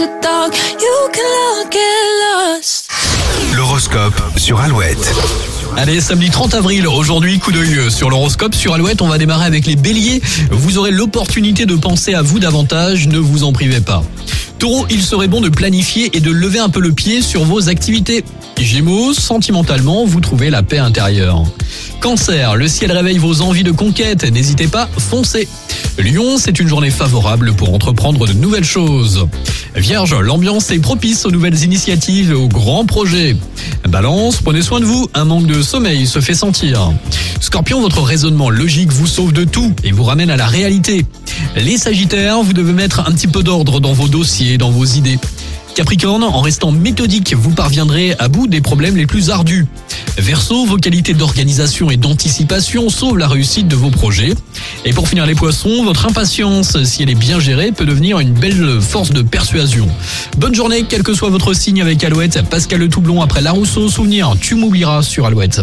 your dog. You can all get lost. L'horoscope sur Alouette. Allez, samedi 30 avril, aujourd'hui, coup d'œil sur l'horoscope. Sur Alouette, on va démarrer avec les béliers. Vous aurez l'opportunité de penser à vous davantage, ne vous en privez pas. Taureau, il serait bon de planifier et de lever un peu le pied sur vos activités. Gémeaux, sentimentalement, vous trouvez la paix intérieure. Cancer, le ciel réveille vos envies de conquête, n'hésitez pas, foncez. Lion, c'est une journée favorable pour entreprendre de nouvelles choses. Vierge, l'ambiance est propice aux nouvelles initiatives et aux grands projets. Balance, prenez soin de vous, un manque de sommeil se fait sentir. Scorpion, votre raisonnement logique vous sauve de tout et vous ramène à la réalité. Les Sagittaires, vous devez mettre un petit peu d'ordre dans vos dossiers, dans vos idées. Capricorne, en restant méthodique, vous parviendrez à bout des problèmes les plus ardus. Verseau, vos qualités d'organisation et d'anticipation sauvent la réussite de vos projets. Et pour finir les poissons, votre impatience, si elle est bien gérée, peut devenir une belle force de persuasion. Bonne journée, quel que soit votre signe avec Alouette. Pascal Le Toublon après La Rousseau, souvenir, tu m'oublieras sur Alouette.